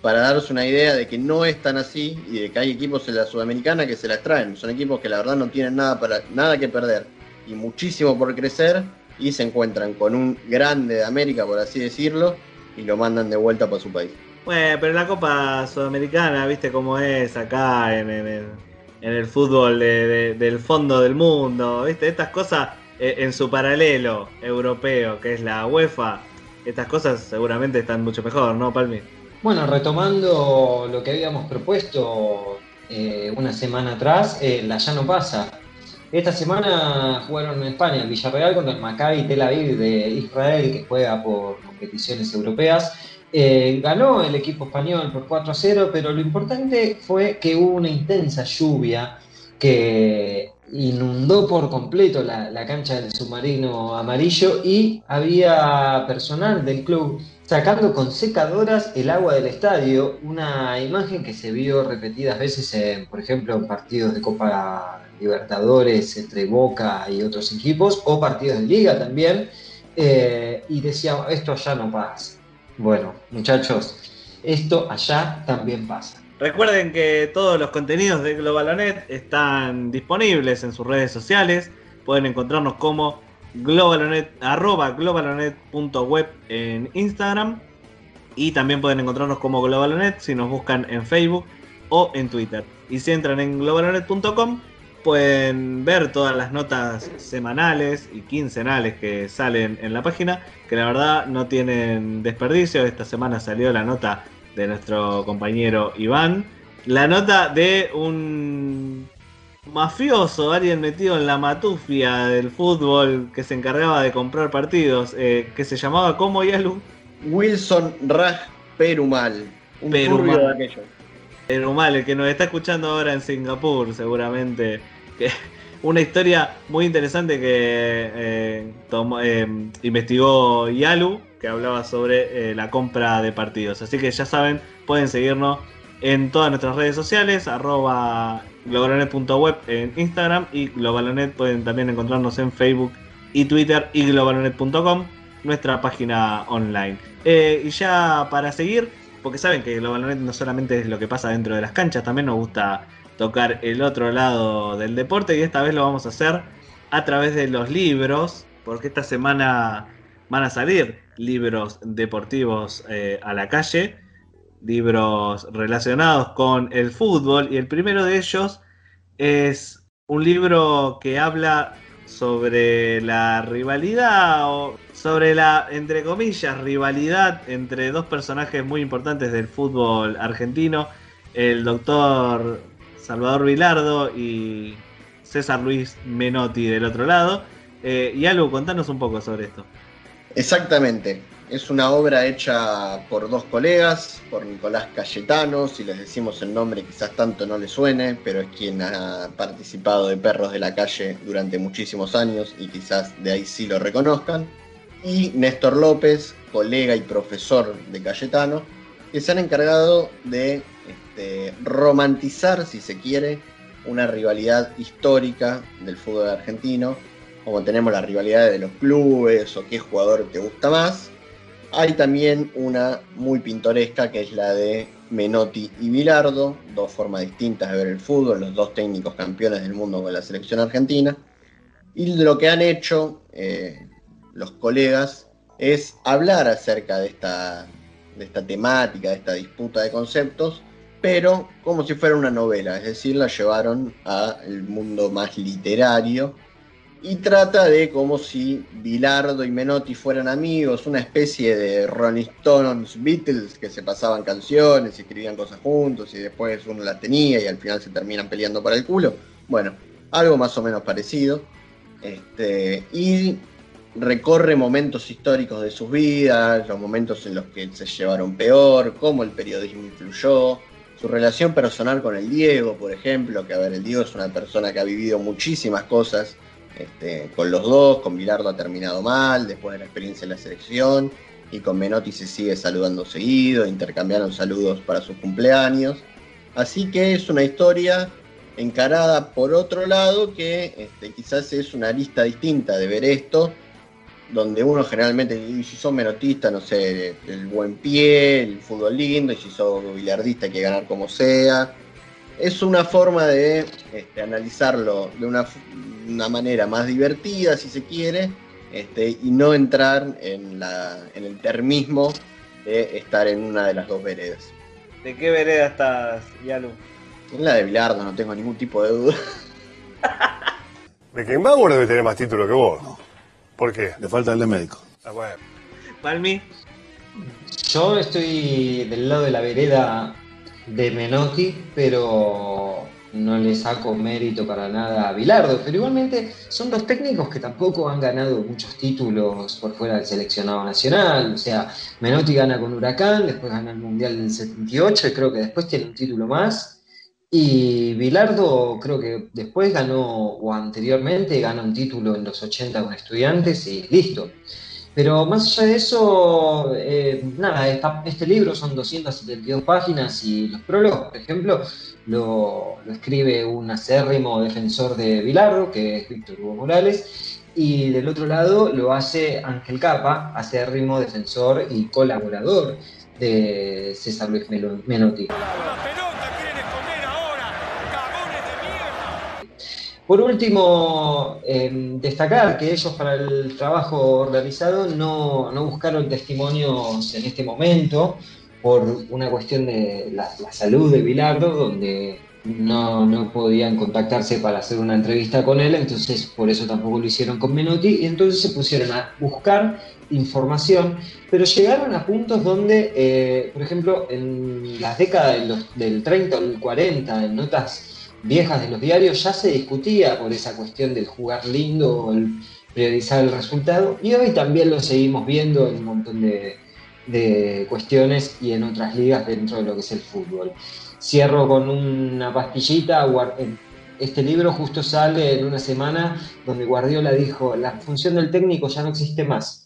Para daros una idea de que no es tan así y de que hay equipos en la Sudamericana que se las traen. Son equipos que la verdad no tienen nada, para, nada que perder y muchísimo por crecer y se encuentran con un grande de América, por así decirlo, y lo mandan de vuelta para su país. Bueno, pero la Copa Sudamericana, viste cómo es acá en, el en el fútbol del fondo del mundo, ¿viste? Estas cosas eh, en su paralelo europeo, que es la UEFA, estas cosas seguramente están mucho mejor, ¿no, Palmi? Bueno, retomando lo que habíamos propuesto eh, una semana atrás, eh, la ya no pasa. Esta semana jugaron en España el Villarreal contra el Maccabi Tel Aviv de Israel, que juega por competiciones europeas. Eh, ganó el equipo español por 4 a 0, pero lo importante fue que hubo una intensa lluvia que inundó por completo la, cancha del submarino amarillo y había personal del club sacando con secadoras el agua del estadio, una imagen que se vio repetidas veces, en, por ejemplo, en partidos de Copa Libertadores entre Boca y otros equipos, o partidos de liga también, eh, y decía, esto ya no pasa. Bueno, muchachos, esto allá también pasa. Recuerden que todos los contenidos de Globalonet están disponibles en sus redes sociales. Pueden encontrarnos como globalonet, arroba globalonet.web en Instagram. Y también pueden encontrarnos como Globalonet si nos buscan en Facebook o en Twitter. Y si entran en globalonet.com pueden ver todas las notas semanales y quincenales que salen en la página, que la verdad no tienen desperdicio. Esta semana salió la nota de nuestro compañero Iván, la nota de un mafioso, alguien metido en la matufia del fútbol que se encargaba de comprar partidos, eh, que se llamaba como Yalu. Wilson Raj Perumal. Un Perumal. de aquello. Perumal, el que nos está escuchando ahora en Singapur, seguramente una historia muy interesante que eh, eh, investigó Yalu, que hablaba sobre eh, la compra de partidos. Así que ya saben, pueden seguirnos en todas nuestras redes sociales, arroba globalonet.web en Instagram y globalonet pueden también encontrarnos en Facebook y Twitter y globalonet.com, nuestra página online. y ya para seguir, porque saben que globalonet no solamente es lo que pasa dentro de las canchas, también nos gusta tocar el otro lado del deporte y esta vez lo vamos a hacer a través de los libros, porque esta semana van a salir libros deportivos eh, a la calle, libros relacionados con el fútbol y el primero de ellos es un libro que habla sobre la rivalidad o sobre la, entre comillas, rivalidad entre dos personajes muy importantes del fútbol argentino, el doctor Salvador Vilardo y César Luis Menotti del otro lado. Eh, y algo, contanos un poco sobre esto. Exactamente. Es una obra hecha por dos colegas, por Nicolás Cayetano, si les decimos el nombre quizás tanto no le suene, pero es quien ha participado de Perros de la Calle durante muchísimos años y quizás de ahí sí lo reconozcan. Y Néstor López, colega y profesor de Cayetano, que se han encargado de romantizar, si se quiere, una rivalidad histórica del fútbol argentino, como tenemos la rivalidad de los clubes o qué jugador te gusta más. Hay también una muy pintoresca que es la de Menotti y Bilardo, dos formas distintas de ver el fútbol, los dos técnicos campeones del mundo con la selección argentina. Y lo que han hecho eh, los colegas es hablar acerca de esta, de esta temática, de esta disputa de conceptos, pero como si fuera una novela, es decir, la llevaron al mundo más literario y trata de como si Bilardo y Menotti fueran amigos, una especie de Rolling Stones Beatles que se pasaban canciones y escribían cosas juntos y después uno las tenía y al final se terminan peleando por el culo. Bueno, algo más o menos parecido. Este, y recorre momentos históricos de sus vidas, los momentos en los que se llevaron peor, cómo el periodismo influyó, su relación personal con el Diego, por ejemplo, que a ver, el Diego es una persona que ha vivido muchísimas cosas este, con los dos, con Bilardo ha terminado mal, después de la experiencia en la selección, y con Menotti se sigue saludando seguido, intercambiaron saludos para sus cumpleaños. Así que es una historia encarada por otro lado que este, quizás es una lista distinta de ver esto, donde uno generalmente, si sos menotista, no sé, el buen pie, el fútbol lindo, y si sos billardista hay que ganar como sea. Es una forma de este, analizarlo de una, una, manera más divertida, si se quiere, este, y no entrar en, la, en el termismo de estar en una de las dos veredas. ¿De qué vereda estás, Yalu? En la de Bilardo, no tengo ningún tipo de duda. Beckenbauer debe tener más títulos que vos. ¿Por qué? Le falta el de médico. Ah, bueno. Palmi. Yo estoy del lado de la vereda de Menotti, pero no le saco mérito para nada a Bilardo. Pero igualmente son dos técnicos que tampoco han ganado muchos títulos por fuera del seleccionado nacional. O sea, Menotti gana con Huracán, después gana el Mundial del 78 y creo que después tiene un título más. Y Bilardo creo que después ganó, o anteriormente ganó un título en los 80 con estudiantes y listo. Pero más allá de eso, eh, nada, este libro son 272 páginas y los prólogos, por ejemplo, lo, escribe un acérrimo defensor de Bilardo, que es Víctor Hugo Morales, y del otro lado lo hace Ángel Capa, acérrimo defensor y colaborador de César Luis Menotti. Por último, em, destacar que ellos para el trabajo realizado no, buscaron testimonios en este momento por una cuestión de la, salud de Bilardo, donde no, podían contactarse para hacer una entrevista con él, entonces por eso tampoco lo hicieron con Menotti, y entonces se pusieron a buscar información, pero llegaron a puntos donde, eh, por ejemplo, en las décadas del 30 o del 40, en notas viejas de los diarios ya se discutía por esa cuestión del jugar lindo o el priorizar el resultado y hoy también lo seguimos viendo en un montón de, cuestiones y en otras ligas dentro de lo que es el fútbol. Cierro con una pastillita, este libro justo sale en una semana donde Guardiola dijo, la función del técnico ya no existe más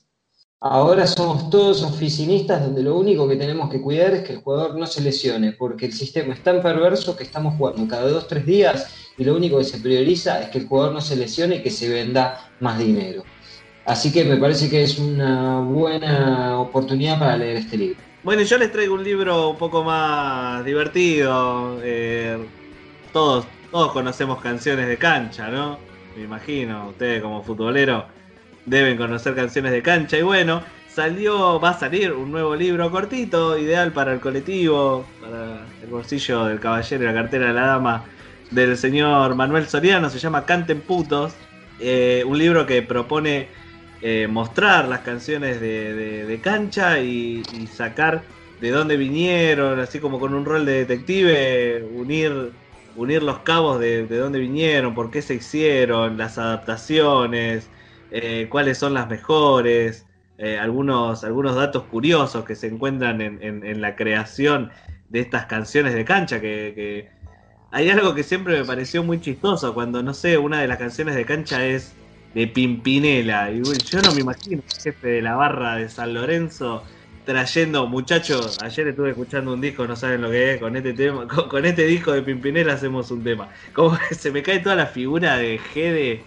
Ahora somos todos oficinistas donde lo único que tenemos que cuidar es que el jugador no se lesione, porque el sistema es tan perverso que estamos jugando cada dos, tres días y lo único que se prioriza es que el jugador no se lesione y que se venda más dinero. Así que me parece que es una buena oportunidad para leer este libro. Bueno, yo les traigo un libro un poco más divertido. Eh, todos, todos conocemos canciones de cancha, ¿no? Me imagino, ustedes como futbolero deben conocer canciones de cancha. Y bueno, salió, va a salir un nuevo libro cortito, ideal para el colectivo, para el bolsillo del caballero y la cartera de la dama del señor Manuel Soriano, se llama Canten Putos. Eh, un libro que propone eh, mostrar las canciones de, cancha y, sacar de dónde vinieron, así como con un rol de detective, unir, unir los cabos de, de dónde vinieron, por qué se hicieron, las adaptaciones, eh, cuáles son las mejores, eh, algunos, algunos datos curiosos que se encuentran en, la creación de estas canciones de cancha, que, hay algo que siempre me pareció muy chistoso, cuando, no sé, una de las canciones de cancha es de Pimpinela, yo no me imagino el jefe de la barra de San Lorenzo trayendo, muchachos, ayer estuve escuchando un disco, no saben lo que es, con este con, este disco de Pimpinela hacemos un tema. Como se me cae toda la figura de G de,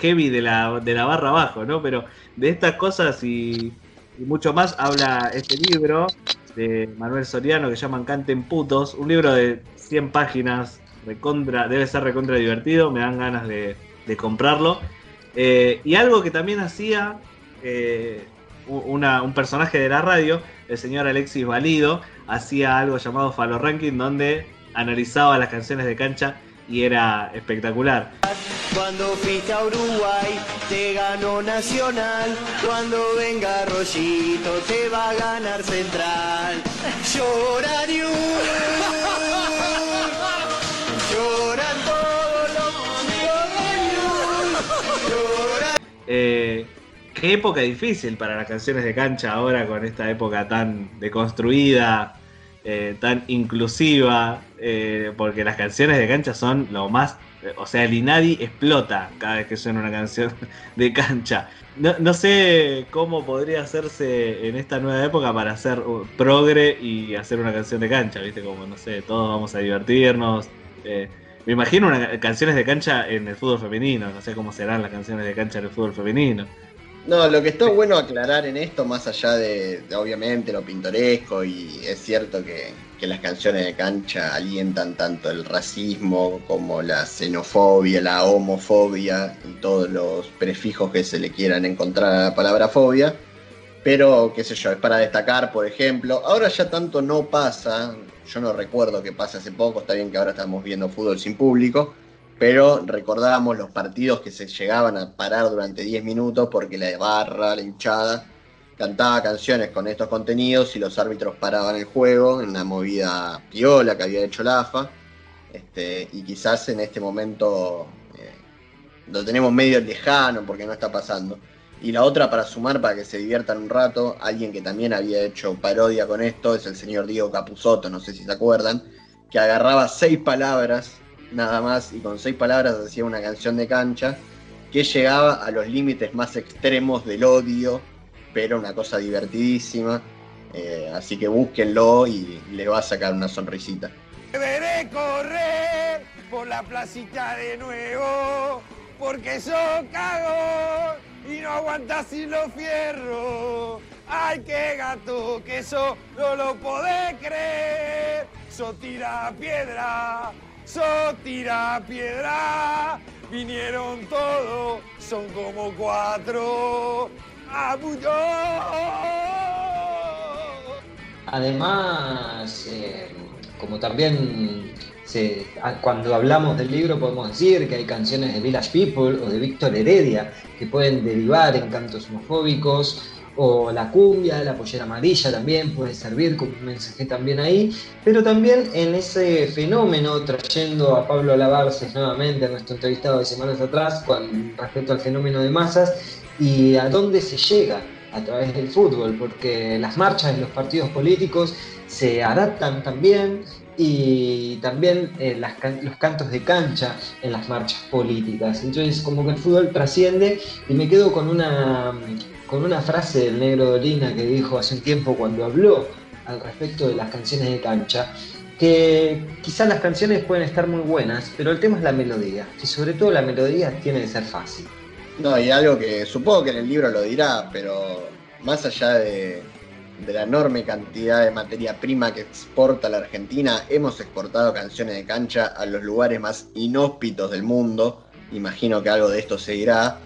heavy de la, de la barra abajo, ¿no? Pero de estas cosas y, mucho más habla este libro de Manuel Soriano que llaman Canten Putos, un libro de 100 páginas, recontra, debe ser recontra divertido, me dan ganas de, comprarlo. Eh, y algo que también hacía eh, un personaje de la radio, el señor Alexis Valido, hacía algo llamado Falo Ranking, donde analizaba las canciones de cancha y era espectacular. Cuando fuiste a Uruguay te ganó Nacional, cuando venga Rollito te va a ganar Central. Llora lloran todos los eh, qué época difícil para las canciones de cancha ahora con esta época tan deconstruida, eh, tan inclusiva, eh, porque las canciones de cancha son lo más... Eh, o sea, el Inadi explota cada vez que suena una canción de cancha. No, sé cómo podría hacerse en esta nueva época para hacer progre y hacer una canción de cancha, ¿viste? Como, no sé, todos vamos a divertirnos. me imagino una, canciones de cancha en el fútbol femenino, no sé cómo serán las canciones de cancha en el fútbol femenino. No, lo que está bueno aclarar en esto, más allá de, obviamente lo pintoresco, y es cierto que, las canciones de cancha alientan tanto el racismo como la xenofobia, la homofobia y todos los prefijos que se le quieran encontrar a la palabra fobia. Pero, qué sé yo, es para destacar, por ejemplo, ahora ya tanto no pasa, yo no recuerdo que pase hace poco, está bien que ahora estamos viendo fútbol sin público, pero recordábamos los partidos que se llegaban a parar durante 10 minutos porque la barra, la hinchada, cantaba canciones con estos contenidos y los árbitros paraban el juego en una movida piola que había hecho la AFA. Este, y quizás en este momento eh, lo tenemos medio lejano porque no está pasando. Y la otra para sumar, para que se diviertan un rato, alguien que también había hecho parodia con esto es el señor Diego Capuzotto, no sé si se acuerdan, que agarraba seis palabras nada más y con seis palabras hacía una canción de cancha que llegaba a los límites más extremos del odio, pero una cosa divertidísima. Eh, así que búsquenlo y le va a sacar una sonrisita. Veré correr por la placita de nuevo, porque soy cago y no sin los fierros. Ay, qué gato, que eso no lo podés creer. Tira piedra, so tira piedra, vinieron todos, son como cuatro, Además, eh, como también cuando hablamos del libro podemos decir que hay canciones de Village People o de Víctor Heredia que pueden derivar en cantos homofóbicos o la cumbia, la pollera amarilla también puede servir como mensaje también ahí, pero también en ese fenómeno, trayendo a Pablo Lavarces nuevamente a nuestro entrevistado de semanas atrás con respecto al fenómeno de masas y a dónde se llega a través del fútbol, porque las marchas en los partidos políticos se adaptan también y también eh, los cantos de cancha en las marchas políticas. Entonces como que el fútbol trasciende y me quedo con una con una frase del negro Dolina que dijo hace un tiempo cuando habló al respecto de las canciones de cancha, que quizás las canciones pueden estar muy buenas, pero el tema es la melodía, y sobre todo la melodía tiene que ser fácil. No, y algo que supongo que en el libro lo dirá, pero más allá de, de la enorme cantidad de materia prima que exporta la Argentina, hemos exportado canciones de cancha a los lugares más inhóspitos del mundo. Imagino que algo de esto seguirá,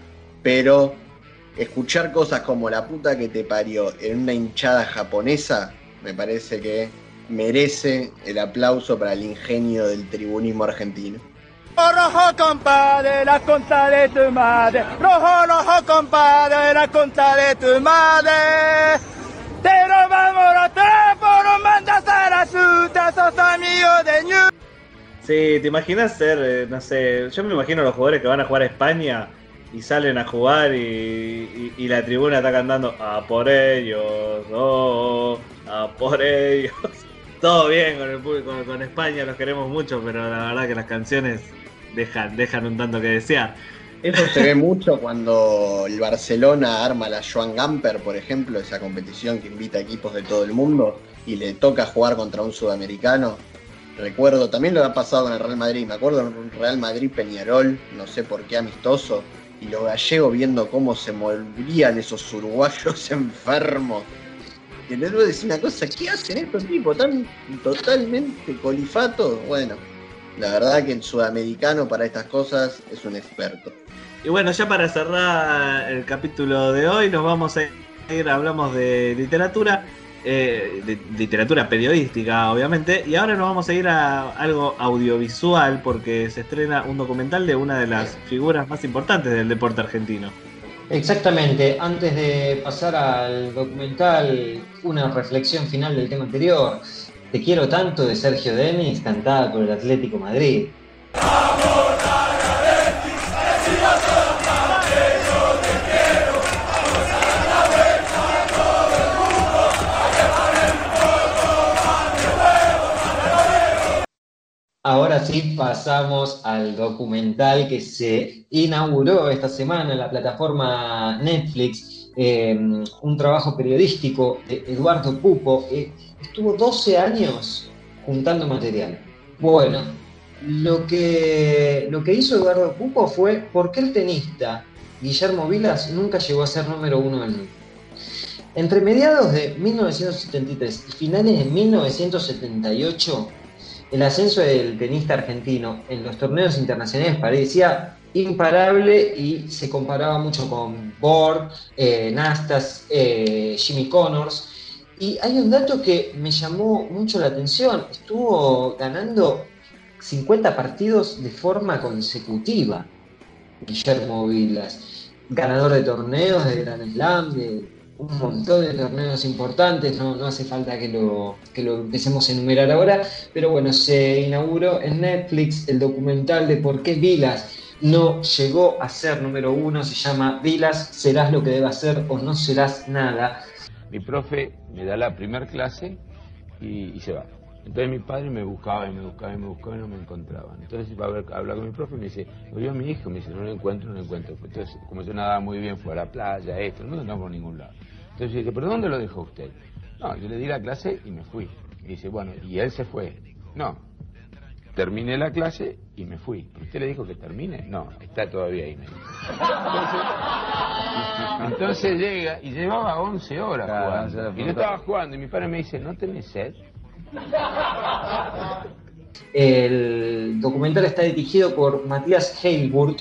pero escuchar cosas como la puta que te parió en una hinchada japonesa, me parece que merece el aplauso para el ingenio del tribunismo argentino. Rojo compadre, la conta de tu madre. Rojo, rojo compadre, la conta de tu madre. Te robamos los trapos, nos mandas a la suta, sos amigo de New. Sí, ¿te imaginas ser, eh, no sé, yo me imagino los jugadores que van a jugar a España y salen a jugar y, la tribuna está cantando a por ellos, oh, a por ellos. Todo bien con el público, con España los queremos mucho, pero la verdad que las canciones dejan, dejan un tanto que desear. Eso se ve mucho cuando el Barcelona arma la Joan Gamper, por ejemplo, esa competición que invita a equipos de todo el mundo y le toca jugar contra un sudamericano. Recuerdo, también lo ha pasado con el Real Madrid, me acuerdo en un Real Madrid Peñarol, no sé por qué amistoso, y los gallegos viendo cómo se movían esos uruguayos enfermos. Y voy a decir una cosa, ¿qué hacen estos tipos tan totalmente colifatos? Bueno, la verdad que el sudamericano para estas cosas es un experto. Y bueno, ya para cerrar el capítulo de hoy, nos vamos a ir, hablamos de literatura, eh, de literatura periodística, obviamente, y ahora nos vamos a ir a algo audiovisual porque se estrena un documental de una de las figuras más importantes del deporte argentino. Exactamente, antes de pasar al documental, una reflexión final del tema anterior. Te quiero tanto de Sergio Denis, cantada por el Atlético Madrid. Ahora sí pasamos al documental que se inauguró esta semana en la plataforma Netflix, eh, un trabajo periodístico de Eduardo Pupo. Eh, estuvo 12 años juntando material. Bueno, lo que, lo que hizo Eduardo Pupo fue por qué el tenista Guillermo Vilas nunca llegó a ser número uno del mundo. Entre mediados de 1973 y finales de 1978, el ascenso del tenista argentino en los torneos internacionales parecía imparable y se comparaba mucho con Borg, eh, Nastas, eh, Jimmy Connors. Y hay un dato que me llamó mucho la atención. Estuvo ganando 50 partidos de forma consecutiva. Guillermo Vilas, ganador de torneos, de Grand Slam, de un montón de torneos importantes, no, no hace falta que lo, que lo empecemos a enumerar ahora, pero bueno, se inauguró en Netflix el documental de por qué Vilas no llegó a ser número uno, se llama Vilas, serás lo que debas ser o no serás nada. Mi profe me da la primera clase y, se va. Entonces mi padre me buscaba y me buscaba y me buscaba y no me encontraba. Entonces iba a, hablar con mi profe y me dice, yo a mi hijo, me dice, no lo encuentro, no lo encuentro. Entonces, como yo nadaba muy bien, fue a la playa, esto, no lo por ningún lado. Entonces yo dije, ¿pero dónde lo dejó usted? No, yo le di la clase y me fui. Y dice, bueno, y él se fue. No, terminé la clase y me fui. ¿Usted le dijo que termine? No, está todavía ahí. Me dijo. Entonces, entonces llega y llevaba 11 horas Claro, jugando. Y yo estaba jugando y mi padre me dice, ¿no tenés sed? El documental está dirigido por Matías Heilburt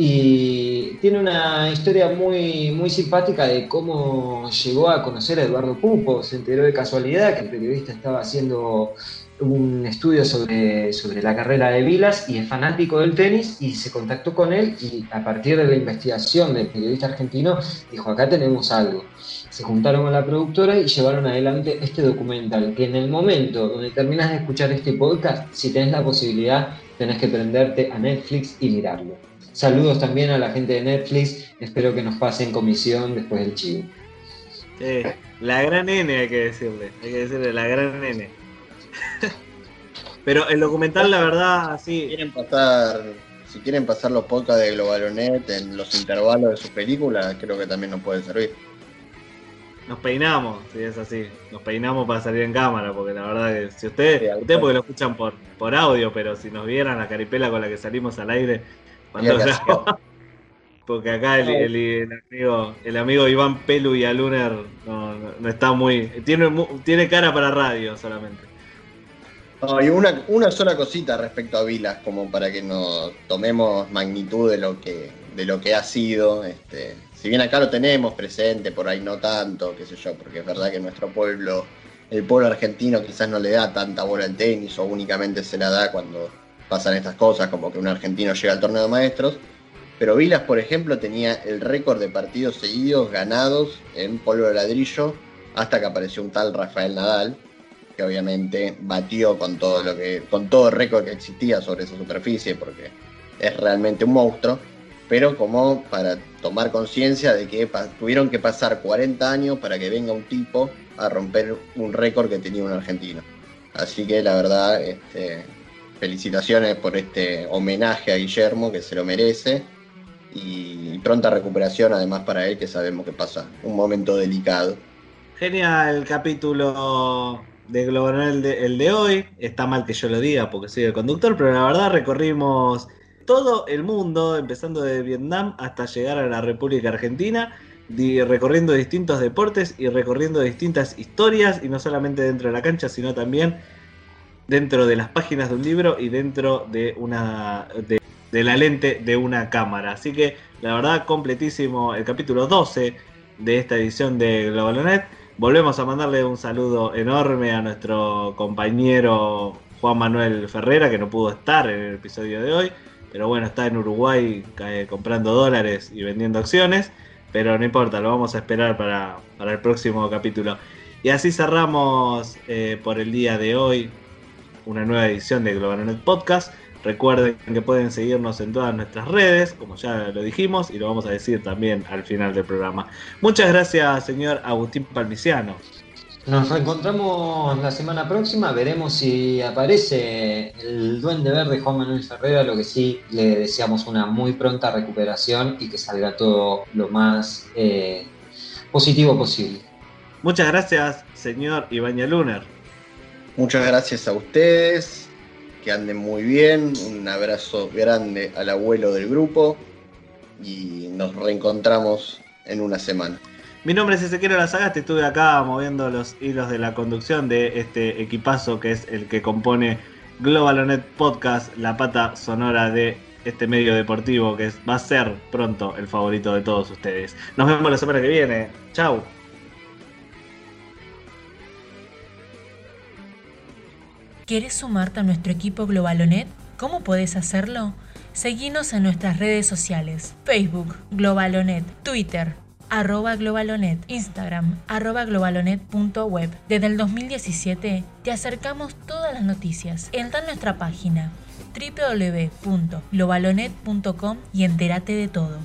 y tiene una historia muy, muy simpática de cómo llegó a conocer a Eduardo Pupo. Se enteró de casualidad que el periodista estaba haciendo un estudio sobre, sobre la carrera de Vilas y es fanático del tenis y se contactó con él y a partir de la investigación del periodista argentino dijo acá tenemos algo. Se juntaron con la productora y llevaron adelante este documental que en el momento donde terminas de escuchar este podcast, si tenés la posibilidad, tenés que prenderte a Netflix y mirarlo. Saludos también a la gente de Netflix, espero que nos pasen comisión después del chivo. Sí, la gran N hay que decirle, hay que decirle la gran N. Pero el documental, la verdad, sí. quieren pasar, si quieren pasar los podcasts de Globalonet en los intervalos de sus películas, creo que también nos puede servir. Nos peinamos, si es así. Nos peinamos para salir en cámara, porque la verdad que si ustedes, ustedes porque lo escuchan por, por audio, pero si nos vieran la caripela con la que salimos al aire, cuando grabamos, porque acá el, el- el amigo, el amigo Iván Pelu y Aluner no, no- no está muy. Tiene, tiene cara para radio solamente. No, y una, una sola cosita respecto a Vilas, como para que nos tomemos magnitud de lo que, de lo que ha sido. Este, si bien acá lo tenemos presente, por ahí no tanto, qué sé yo, porque es verdad que nuestro pueblo, el pueblo argentino quizás no le da tanta bola al tenis o únicamente se la da cuando pasan estas cosas, como que un argentino llega al torneo de maestros. Pero Vilas, por ejemplo, tenía el récord de partidos seguidos ganados en polvo de ladrillo hasta que apareció un tal Rafael Nadal, que obviamente batió con todo lo que, con todo el récord que existía sobre esa superficie, porque es realmente un monstruo, pero como para tomar conciencia de que tuvieron que pasar 40 años para que venga un tipo a romper un récord que tenía un argentino. Así que la verdad, este, felicitaciones por este homenaje a Guillermo, que se lo merece. y pronta recuperación además para él, que sabemos que pasa un momento delicado. Genial capítulo de Global el de, el de hoy. Está mal que yo lo diga porque soy el conductor, pero la verdad recorrimos todo el mundo, empezando de Vietnam hasta llegar a la República Argentina, recorriendo distintos deportes y recorriendo distintas historias, y no solamente dentro de la cancha, sino también dentro de las páginas de un libro y dentro de una de, la lente de una cámara. Así que la verdad completísimo el capítulo 12 de esta edición de Globalonet. Volvemos a mandarle un saludo enorme a nuestro compañero Juan Manuel Ferrera, que no pudo estar en el episodio de hoy, pero bueno, está en Uruguay eh, comprando dólares y vendiendo acciones, pero no importa, lo vamos a esperar para, para el próximo capítulo. Y así cerramos eh, por el día de hoy una nueva edición de Globalonet Podcast. Recuerden que pueden seguirnos en todas nuestras redes, como ya lo dijimos, y lo vamos a decir también al final del programa. Muchas gracias, señor Agustín Palmiciano. Nos reencontramos la semana próxima, veremos si aparece el duende verde Juan Manuel Ferrera, lo que sí le deseamos una muy pronta recuperación y que salga todo lo más eh, positivo posible. Muchas gracias, señor Ibaña Luner. Muchas gracias a ustedes, que anden muy bien, un abrazo grande al abuelo del grupo y nos reencontramos en una semana. Mi nombre es Ezequiel Lazagasti, estuve acá moviendo los hilos de la conducción de este equipazo que es el que compone Globalonet Podcast, la pata sonora de este medio deportivo que va a ser pronto el favorito de todos ustedes. Nos vemos la semana que viene. Chau. ¿Quieres sumarte a nuestro equipo Globalonet? ¿Cómo puedes hacerlo? Seguinos en nuestras redes sociales, Facebook, Globalonet, Twitter, arroba Globalonet, Instagram, arroba globalonet.web. Desde el 2017 te acercamos todas las noticias. Entra en nuestra página www.globalonet.com y entérate de todo.